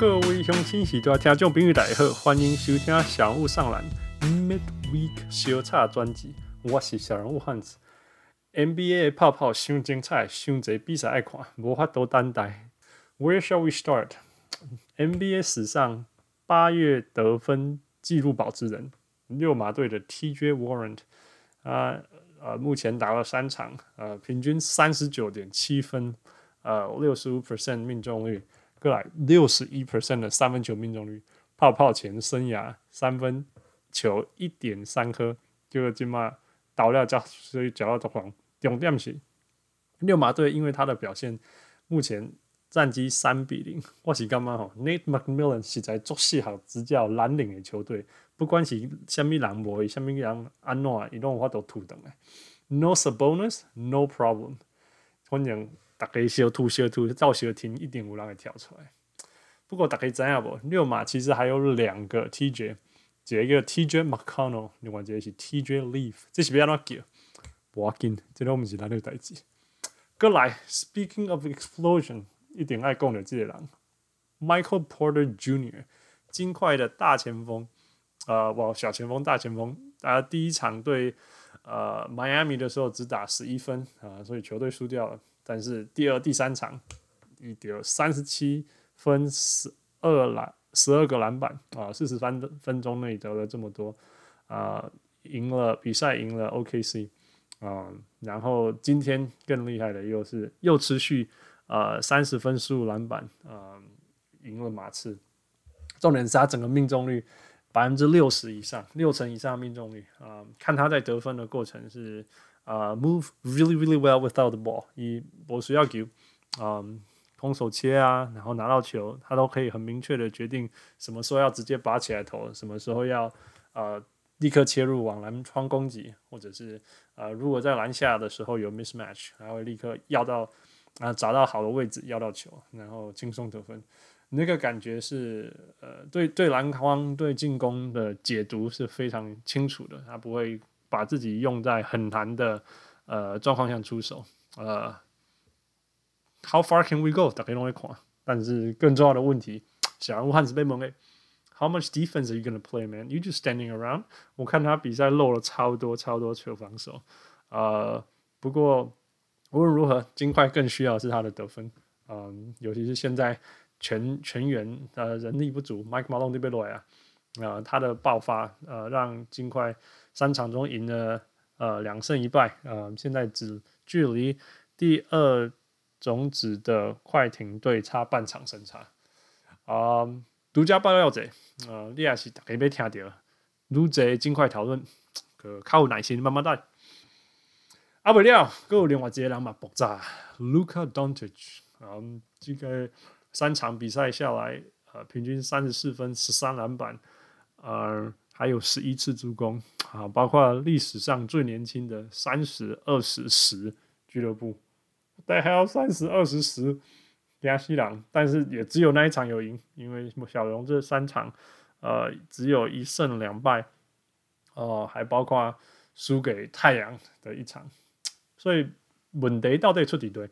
各位乡亲喜多听众朋友大家好，欢迎收听小人物上篮 Midweek 小叉专辑。我是小人物汉子。NBA 的泡泡伤精彩，伤侪比赛爱看，无法多等待。Where shall we start？NBA 史上八月得分纪录保持人，六马队的 TJ Warren 啊，呃，目前打了三场，呃，平均三十九点七分，呃，六十五 percent 命中率。过来六十一 percent 的三分球命中率，泡泡前生涯三分球一点三颗，就今嘛倒了脚，所以脚到投篮。重点是六马队因为他的表现，目前战绩三比零。我是感觉吼，Nate McMillan 实在足适合执教蓝领的球队，不管是虾米人无，虾米人安怎，伊拢有法度吐转来。No Sabonis，no problem。反正。大家小吐小吐，造小听一定有人会跳出来。不过大家知影不？六马其实还有两个 TJ，一个 TJ McConnell，另外一个是 TJ Leaf，这是要安怎叫？不要紧，这都不是咱的代志。过来，Speaking of explosion，一定爱讲的这个人，Michael Porter Jr.，金块的大前锋，呃，哇，小前锋、大前锋，大家第一场对呃 Miami 的时候只打十一分啊、所以球队输掉了。但是第二、第三场，一丢三十七分、十二篮、十二个篮板啊，四十三分钟内得了这么多啊，赢了比赛，赢了 OKC 啊，然后今天更厉害的又是又持续呃三十分、十五篮板啊，赢了马刺。重点是他整个命中率百分之六十以上，六成以上命中率啊，看他在得分的过程是。啊、move really really well without the ball。以我需要球，嗯，空手切啊，然后拿到球，他都可以很明确的决定什么时候要直接拔起来投，什么时候要呃立刻切入往篮筐攻击，或者是呃如果在篮下的时候有 mismatch，还会立刻要到啊、呃、找到好的位置要到球，然后轻松得分。那个感觉是呃对对篮筐对进攻的解读是非常清楚的，他不会。把自己用在很难的呃状况下出手，呃，How far can we go？大家都会看，但是更重要的问题，小人物汉子被蒙诶，How much defense are you gonna play, man? You just standing around？我看他比赛漏了超多超多球防守，呃，不过无论如何，金块更需要是他的得分，嗯、尤其是现在全全员呃人力不足，Mike Malone 这边来啊，呃，他的爆发呃让金块。三场中赢了呃两胜一败，呃现在只距离第二种子的快艇队差半场胜差。啊、呃，独家爆料者，呃，你也是大家要听到，如这尽快讨论，可靠耐心慢慢带。啊不了，还有另外一个人嘛爆炸，Luka Doncic，啊，这个三场比赛下来，呃，平均三十四分，十三篮板，呃。还有十一次助攻啊，包括历史上最年轻的三十二十十俱乐部，但还要三十二十十亚西郎，但是也只有那一场有赢，因为小龙这三场呃只有一胜两败，哦、还包括输给太阳的一场，所以问题到底出几队？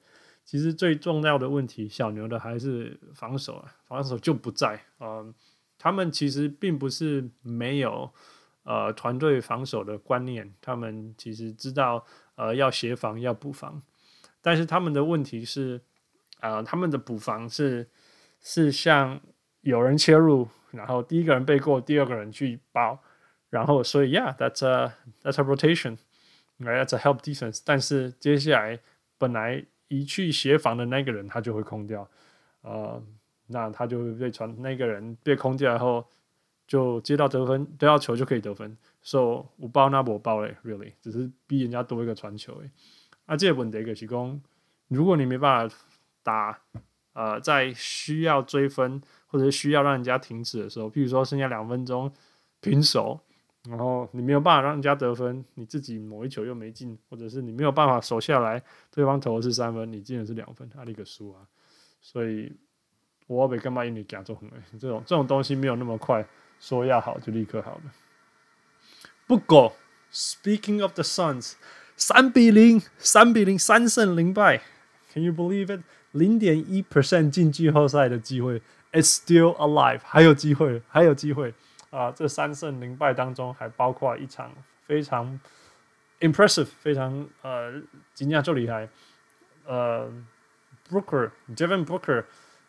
其实最重要的问题，小牛的还是防守啊，防守就不在啊。他们其实并不是没有呃团队防守的观念，他们其实知道呃要协防要补防，但是他们的问题是啊、他们的补防是是像有人切入，然后第一个人背过，第二个人去包，然后所以 yeah，that's a that's a rotation，right，that's a help defense，但是接下来本来一去协防的那个人他就会空掉，呃。那他就会被传，那个人被空掉以后，就接到得分，得到球就可以得分。So 我包那我包嘞，really，只是逼人家多一个传球诶。啊，这个问题就是讲，如果你没办法打，呃，在需要追分或者需要让人家停止的时候，譬如说剩下两分钟平手，然后你没有办法让人家得分，你自己某一球又没进，或者是你没有办法守下来，对方投的是三分，你进的是两分，他那个输啊，所以。我被干嘛？因为讲中很这种这种东西没有那么快，说要好就立刻好了。不过，Speaking of the Suns，三比零，三比零，三胜零败，Can you believe it？零点一 percent 进季后赛的机会，It's still alive，还有机会，还有机会啊！这三胜零败当中，还包括一场非常 impressive，非常呃，惊讶就厉害，呃，Brooker，Devin Brooker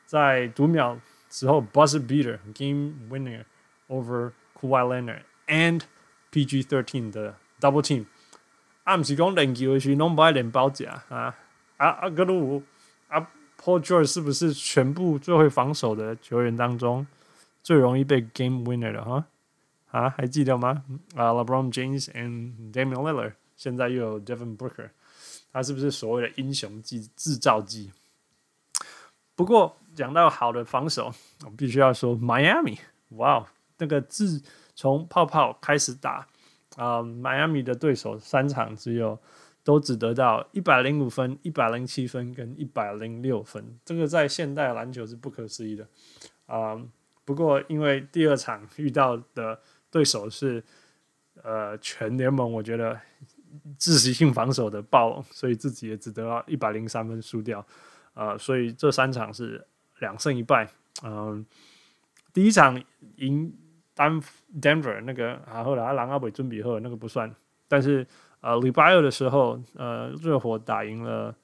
在读秒之后 buzzer beater game winner over Kawhi Leonard and PG thirteen 的 double team，啊，不是讲练球的时候拢不爱练包夹啊啊啊，格鲁啊。Paul George 是不是全部最会防守的球员当中最容易被 game winner 的哈？啊，还记得吗？啊、，LeBron James and Damian Lillard，现在又有 Devin Booker，他是不是所谓的英雄机制造机？不过讲到好的防守，我必须要说 Miami，哇，那个自从泡泡开始打啊、，Miami 的对手三场只有。都只得到一百零五分、一百零七分跟一百零六分，这个在现代篮球是不可思议的啊、不过因为第二场遇到的对手是呃全联盟我觉得窒息性防守的暴，所以自己也只得到一百零三分输掉、呃！所以这三场是两胜一败。嗯，第一场赢丹 Denver 那个啊，后来狼阿伟准比后那个不算，但是。呃，礼拜二的时候，呃，热火打赢了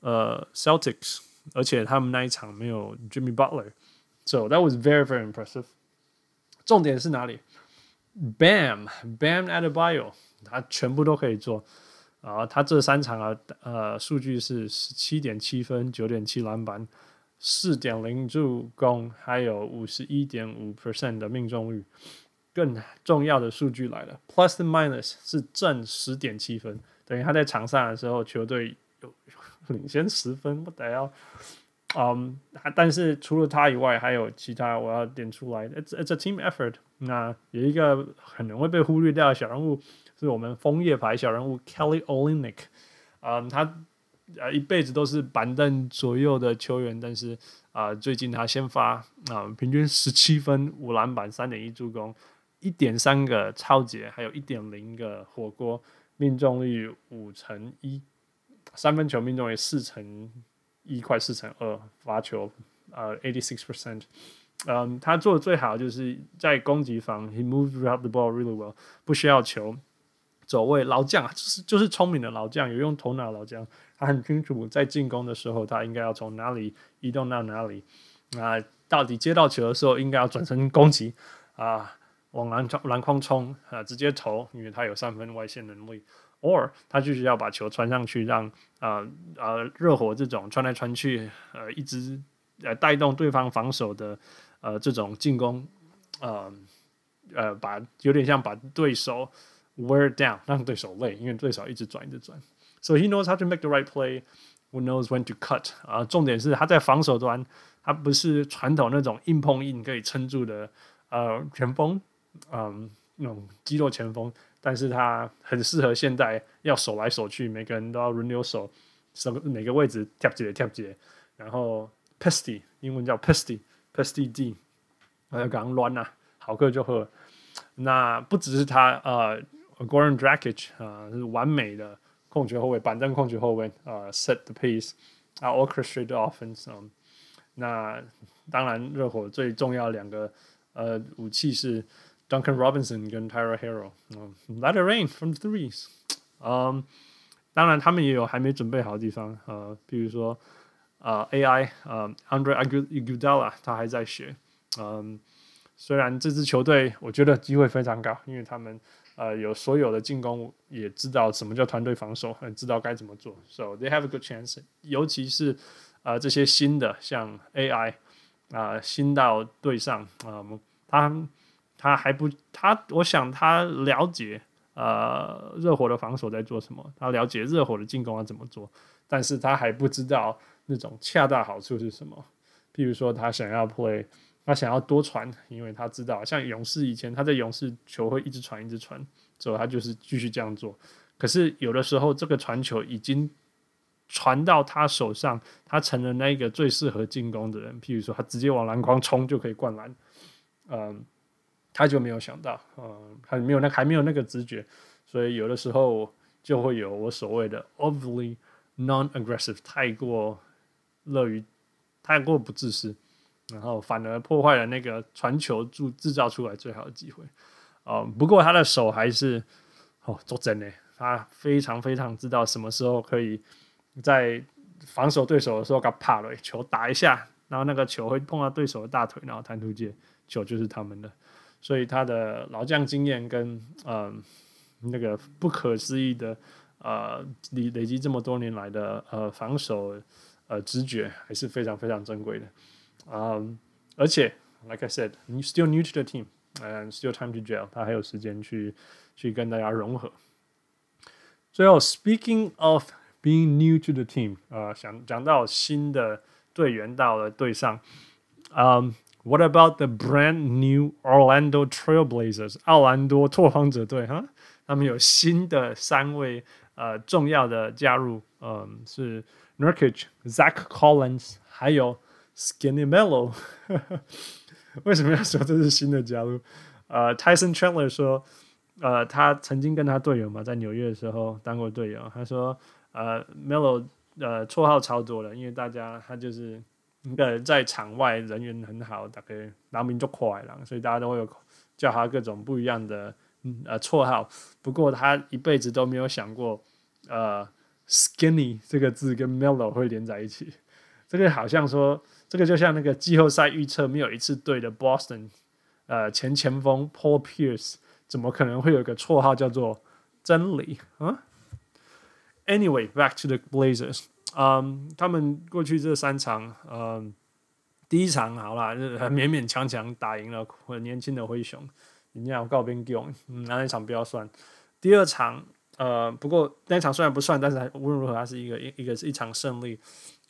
呃 Celtics，而且他们那一场没有 Jimmy Butler Butler，so that was very very impressive。重点是哪里？Bam Bam Adebayo，他全部都可以做啊！他这三场啊，呃，数据是十七点七分、九点七篮板、四点零助攻，还有五十一点五 percent 的命中率。更重要的数据来了，plus and minus 是正十点七分，等于他在场上的时候，球队有领先十分，不得要。嗯，但是除了他以外，还有其他我要点出来，it's it's a team effort。那有一个可能会被忽略掉的小人物，是我们枫叶牌小人物 Kelly Olynyk。嗯，他呃一辈子都是板凳左右的球员，但是啊、最近他先发啊、平均十七分、五篮板、三点一助攻。一点三个抄截，还有一点零个火锅，命中率五成一，三分球命中率四成一，块四乘二，罚球呃 eighty six percent，嗯，他做的最好就是在攻击方，he moved around the ball really well，不需要球，走位老将啊，就是就是聪明的老将，有用头脑老将，他很清楚在进攻的时候，他应该要从哪里移动到哪里，啊，到底接到球的时候应该要转身攻击啊。往篮筐篮筐冲啊，直接投，因为他有三分外线能力。Or 他就是要把球传上去，让啊啊热火这种传来传去，呃，一直呃带动对方防守的呃这种进攻，呃呃把有点像把对手 wear down，让对手累，因为对手一直转一直转。So he knows how to make the right play, who knows when to cut。啊，重点是他在防守端，他不是传统那种硬碰硬可以撑住的呃前锋。嗯，那种肌肉前锋，但是他很适合现在要守来守去，每个人都要轮流守，什么每个位置跳接跳接，然后 pesty 英文叫 pesty，pesty D，还有刚乱呐，好客就喝。那不只是他，呃，Goran Dragic 啊，是完美的控球后卫，板凳控球后卫啊，set the pace 啊，orchestrated offense。那当然，热火最重要两个呃武器是。Duncan Robinson 跟 Tyler Herro，嗯，Let it rain from threes，嗯，当然他们也有还没准备好的地方，呃，比如说呃 AI，呃 Andre Iguodala 他还在学，嗯，虽然这支球队我觉得机会非常高，因为他们呃有所有的进攻，也知道什么叫团队防守，很知道该怎么做，so they have a good chance，尤其是呃这些新的像 AI 啊、新到队上，啊、呃，他。他还不，他我想他了解，呃，热火的防守在做什么，他了解热火的进攻要怎么做，但是他还不知道那种恰到好处是什么。譬如说，他想要 play，他想要多传，因为他知道，像勇士以前他在勇士球会一直传一直传，所以他就是继续这样做。可是有的时候，这个传球已经传到他手上，他成了那个最适合进攻的人。譬如说，他直接往篮筐冲就可以灌篮，嗯。他就没有想到，嗯，还没有那还没有那个直觉，所以有的时候就会有我所谓的 overly non-aggressive，太过乐于太过不自私，然后反而破坏了那个传球制制造出来最好的机会。哦，不过他的手还是哦，做真的，他非常非常知道什么时候可以在防守对手的时候给他怕了，球打一下，然后那个球会碰到对手的大腿，然后弹出界，球就是他们的。所以他的老将经验跟嗯那个不可思议的呃累累积这么多年来的呃防守呃直觉还是非常非常珍贵的。嗯，而且，like I said, still new to the team and still time to gel。他还有时间去去跟大家融合。最后，speaking of being new to the team，啊、想讲到新的队员到了队上，嗯 ，what about the brand new Orlando Trailblazers？奥兰多拓荒者队哈，他们有新的三位呃重要的加入，嗯，是 Nurkic、Zach Collins，还有。Skinny Melo，为什么要说这是新的加入？呃，Tyson Chandler 说，呃，他曾经跟他队友嘛，在纽约的时候当过队友。他说，呃，Melo，呃，绰号超多的，因为大家他就是 一个在场外人缘很好，大概拿名就快了，所以大家都会有叫他各种不一样的嗯呃绰号。不过他一辈子都没有想过，呃，Skinny 这个字跟 mellow 会连在一起。这个好像说。这个就像那个季后赛预测没有一次对的 Boston，呃，前前锋 Paul Pierce 怎么可能会有个绰号叫做真理啊？Anyway，back to the Blazers，嗯，他们过去这三场，嗯，第一场好啦，勉勉强强打赢了很年轻的灰熊，人家要告别 Gong，嗯，那一场不要算。第二场，呃，不过那一场虽然不算，但是无论如何，它是一个一一个是一场胜利。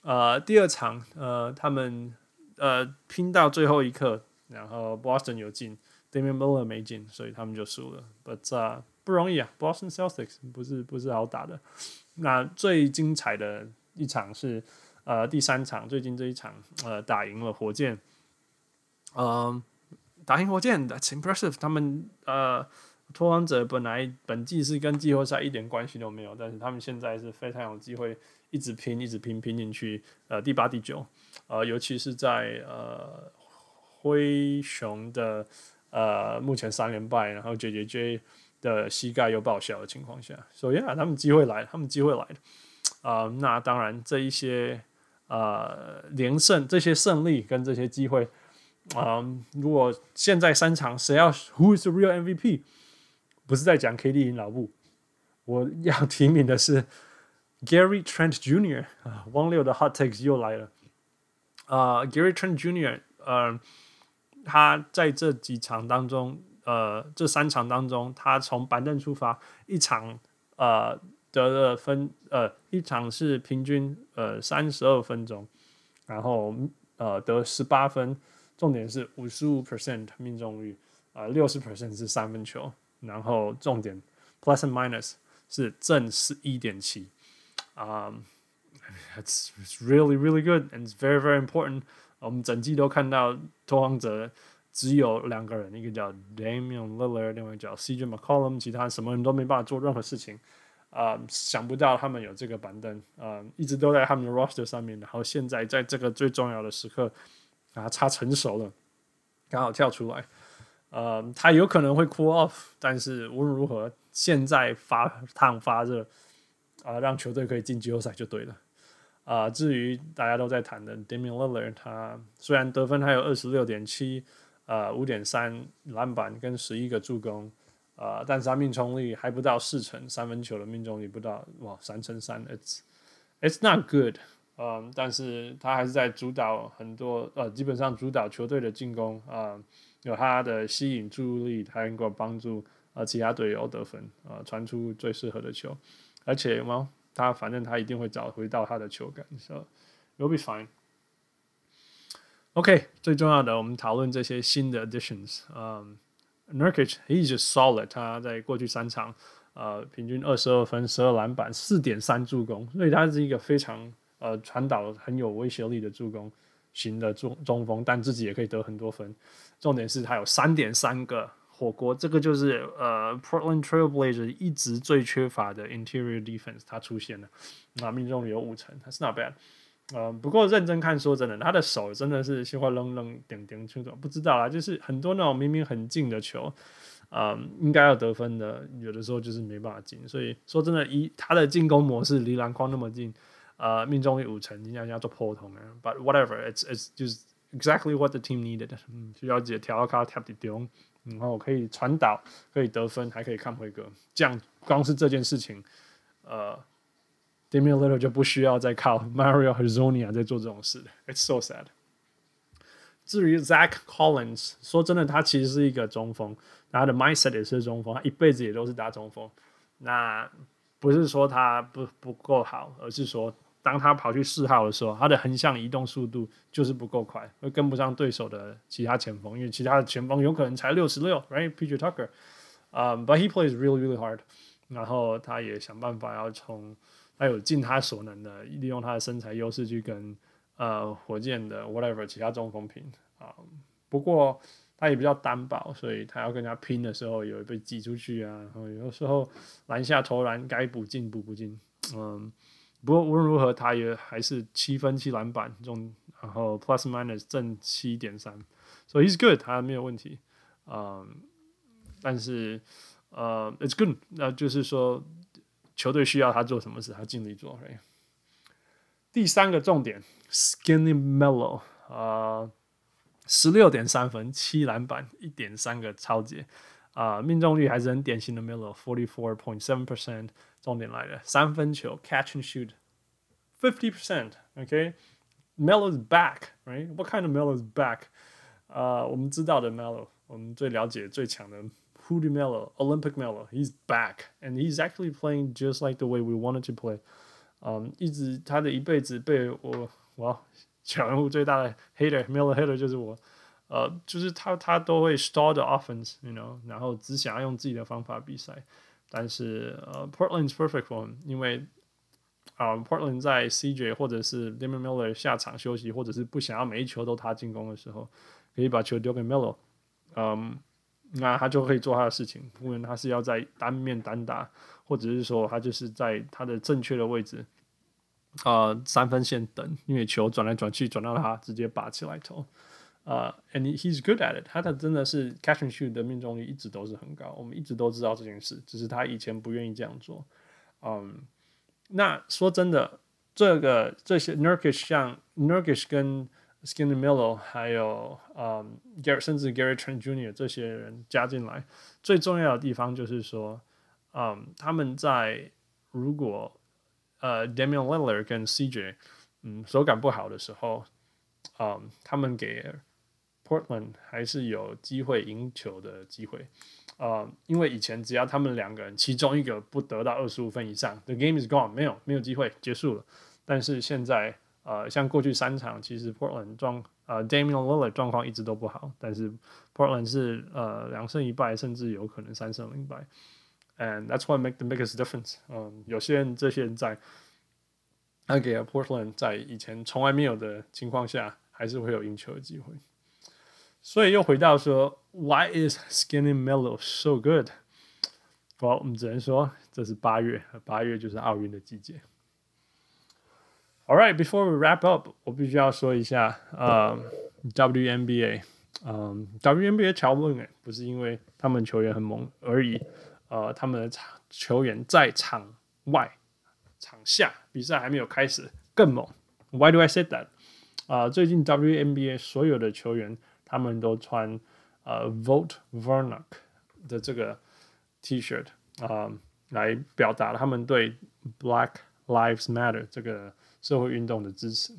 呃，第二场，呃，他们呃拼到最后一刻，然后 Boston 有进，Damian Lillard 没进，所以他们就输了。But、uh, 不容易啊，Boston Celtics 不是不是好打的。那最精彩的一场是呃第三场，最近这一场，呃打赢了火箭。呃，打赢火箭，That's impressive。他们呃拓荒者本来本季是跟季后赛一点关系都没有，但是他们现在是非常有机会。一直拼，一直拼，拼进去。呃，第八、第九，呃，尤其是在呃灰熊的呃目前三连败，然后 J J J 的膝盖又报销的情况下，所以啊，他们机会来了，他们机会来了。啊、呃，那当然，这一些呃连胜，这些胜利跟这些机会，啊、如果现在三场谁要 Who is the real MVP？不是在讲 K D 赢老布，我要 提名的是。Gary Trent Jr. 啊，汪六的 Hot Takes 又来了啊 Gary Trent Jr. 呃，他在这几场当中，呃，这三场当中，他从板凳出发，一场呃得了分，呃，一场是平均呃三十二分钟，然后呃得十八分，重点是五十五 percent 命中率，啊六十 percent 是三分球，然后重点 plus and minus 是正十一点七。Um, it's really really good and it's very very important。我们整季都看到拓荒者只有两个人，一个叫 Damian Lillard，另外叫 CJ McCollum，其他什么人都没办法做任何事情。啊、想不到他们有这个板凳，啊、一直都在他们的 roster 上面。然后现在在这个最重要的时刻，啊，他成熟了，刚好跳出来。呃、他有可能会 cool off，但是无论如何，现在发烫发热。啊，让球队可以进季后赛就对了。啊，至于大家都在谈的 Damian Lillard，他虽然得分还有二十六点七，呃，五点三篮板跟十一个助攻，啊，但是他命中率还不到四成，三分球的命中率不到哇三成三，it's it's not good。嗯，但是他还是在主导很多，呃，基本上主导球队的进攻啊，有他的吸引注意力，他能够帮助呃其他队友得分，啊，传出最适合的球。而且嘛，他反正他一定会找回到他的球感，so you'll be fine。OK，最重要的，我们讨论这些新的 additions。嗯，Nurkic he's just solid。他在过去三场，呃，平均二十二分、十二篮板、四点三助攻，所以他是一个非常呃传导很有威胁力的助攻型的中中锋，但自己也可以得很多分。重点是他有三点三个。火锅，这个就是呃，Portland Trailblazers 一直最缺乏的 interior defense，它出现了，那命中率有五成，它是 not bad。呃，不过认真看，说真的，他的手真的是喜欢扔扔点点出手，不知道啦，就是很多那种明明很近的球，呃，应该要得分的，有的时候就是没办法进。所以说真的，以他的进攻模式离篮筐那么近，呃，命中率五成，你想要做破筒啊？But whatever，it's it's 就是 exactly what the team needed。嗯，需要解调卡调底丢，然后可以传导，可以得分，还可以看回格，这样光是这件事情，呃。Damian Lillard 就不需要再靠 Mario Hezonja 在做这种事了，It's so sad。至于 Zach Collins，说真的，他其实是一个中锋，他的 mindset 也是中锋，他一辈子也都是打中锋。那不是说他不不够好，而是说当他跑去四号的时候，他的横向移动速度就是不够快，会跟不上对手的其他前锋，因为其他的前锋有可能才六十六，Right？PJ Tucker，嗯、um，But he plays really really hard。然后他也想办法要从。他有尽他所能的利用他的身材优势去跟呃火箭的 whatever 其他中锋拼啊，不过他也比较单薄，所以他要跟他拼的时候有被挤出去啊，然后有的时候篮下投篮该补进补不进，嗯，不过无论如何他也还是七分七篮板中，然后 plus minus 正七点三，所以 he's good，他没有问题，嗯，但是呃 it's good，那就是说。球队需要他做什么事，他尽力做。Right? 第三个重点，Skinny Melo 啊、呃，十六点三分，七篮板，一点三个抄截啊，命中率还是很典型的 Melo，forty four point seven percent。重点来了，三分球 catch and shoot，fifty percent。OK，Melo is back，right？What kind of Melo is back？啊、呃，我们知道的 Melo，我们最了解、最强的。 Hoodie Melo, Olympic Melo, he's back, and he's actually playing just like the way we wanted to play. 嗯，一直他的一辈子被我哇小人物最大的 hater Melo hater 就是我，呃，就是他他都会 stall the offense，you know，然后只想要用自己的方法比赛。但是呃，Portland's perfect for him，因为啊、呃、，Portland 在 CJ 或者是 Damian Miller 下场休息，或者是不想要每一球都他进攻的时候，可以把球丢给 Melo，嗯。 那他就可以做他的事情，无论他是要在单面单打，或者是说他就是在他的正确的位置，呃，三分线等，因为球转来转去，转到他直接拔起来投，呃，and he's good at it，他的真的是 catch and shoot 的命中率一直都是很高，我们一直都知道这件事，只是他以前不愿意这样做，嗯，那说真的，这个这些 Nurkish 像 Nurkish 跟 Skinny Miller 还有嗯，Gary 甚至 Gary Trent Jr. 这些人加进来，最重要的地方就是说，嗯，他们在如果呃 Damian Lillard 跟 CJ 嗯手感不好的时候，嗯，他们给 Portland 还是有机会赢球的机会，呃，因为以前只要他们两个人其中一个不得到二十五分以上，the game is gone，没有没有机会结束了。但是现在。呃，像过去三场，其实 Portland 状呃 Damian Lillard 状况一直都不好，但是 Portland 是呃两胜一败，甚至有可能三胜零败，and that's what make the biggest difference。嗯，有些人这些人在，他给了 Portland 在以前从来没有的情况下，还是会有赢球的机会。所以又回到说，Why is Skinny Melo so good？我我们只能说，这是八月，八月就是奥运的季节。All right, before we wrap up，我必须要说一下，呃，WNBA，嗯，WNBA 巧猛诶，不是因为他们球员很猛而已，呃，他们的场球员在场外、场下比赛还没有开始更猛。Why do I say that？啊、呃，最近 WNBA 所有的球员他们都穿呃 Vote Varnock 的这个 T-shirt 啊、呃，来表达他们对 Black Lives Matter 这个。 社会运动的支持，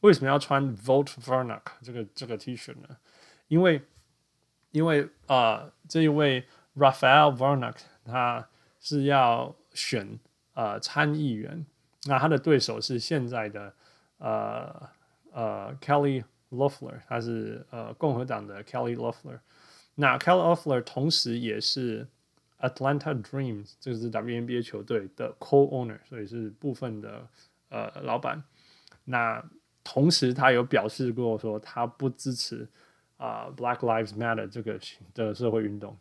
为什么要穿 Vote Varnock 这个这个 T 恤呢？因为因为啊、呃，这一位 Raphael Varnock 他是要选呃参议员，那他的对手是现在的呃呃 Kelly Loeffler，他是呃共和党的 Kelly Loeffler。那 Kelly Loeffler 同时也是 Atlanta Dreams，这是 WNBA 球队的 Co-owner，所以是部分的。呃，老板，那同时他有表示过说他不支持啊、Black Lives Matter 这个的社会运动，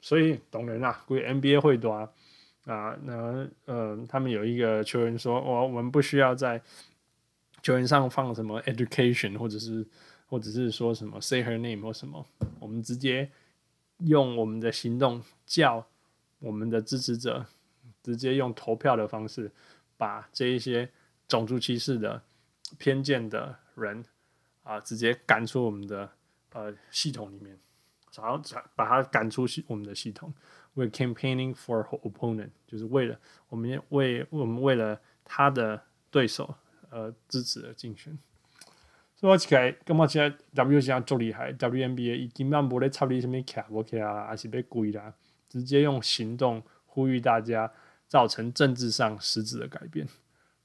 所以懂人啊，估计 NBA 会多啊，那呃，他们有一个球员说，我我们不需要在球员上放什么 education，或者是或者是说什么 say her name 或什么，我们直接用我们的行动叫我们的支持者，直接用投票的方式把这一些种族歧视的偏见的人啊，直接赶出我们的呃系统里面，然后把他赶出系我们的系统。We're campaigning for opponent，就是为了我们为我们为了他的对手。呃，支持的竞选，所以我起来，感觉现在 WNBA 足厉害，WNBA 已经慢无咧插你什么卡不卡啦，还是被跪啦，直接用行动呼吁大家，造成政治上实质的改变。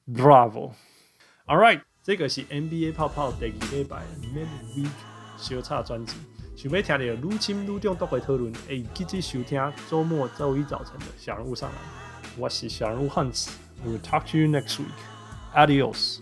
Bravo！All right，这个是 NBA 泡泡第二礼拜 Midweek 小插专辑，想要听到愈深愈重度的讨论，会记得收听周末周一早晨的小人物上来。我是小人物 Hans，We will talk to you next week. Adios.